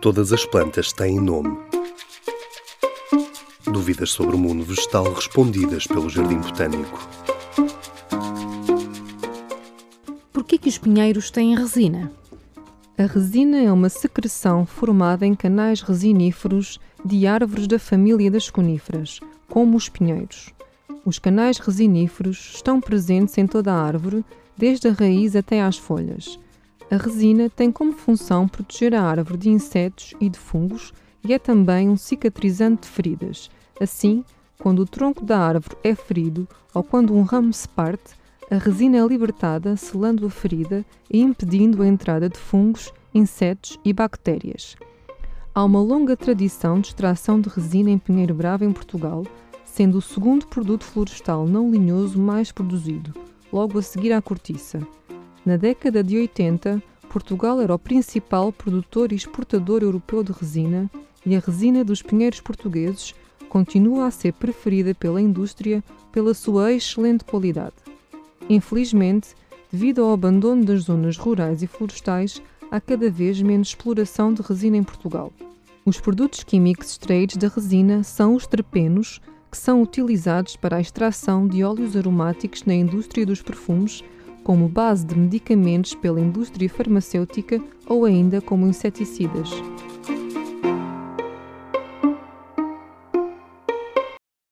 Todas as plantas têm nome. Dúvidas sobre o mundo vegetal respondidas pelo Jardim Botânico. Por que que os pinheiros têm resina? A resina é uma secreção formada em canais resiníferos de árvores da família das coníferas, como os pinheiros. Os canais resiníferos estão presentes em toda a árvore, desde a raiz até às folhas. A resina tem como função proteger a árvore de insetos e de fungos e é também um cicatrizante de feridas. Assim, quando o tronco da árvore é ferido ou quando um ramo se parte, a resina é libertada, selando a ferida e impedindo a entrada de fungos, insetos e bactérias. Há uma longa tradição de extração de resina em Pinheiro Bravo em Portugal, sendo o segundo produto florestal não linhoso mais produzido, logo a seguir à cortiça. Na década de 80, Portugal era o principal produtor e exportador europeu de resina e a resina dos pinheiros portugueses continua a ser preferida pela indústria pela sua excelente qualidade. Infelizmente, devido ao abandono das zonas rurais e florestais, há cada vez menos exploração de resina em Portugal. Os produtos químicos extraídos da resina são os terpenos, que são utilizados para a extração de óleos aromáticos na indústria dos perfumes como base de medicamentos pela indústria farmacêutica ou ainda como inseticidas.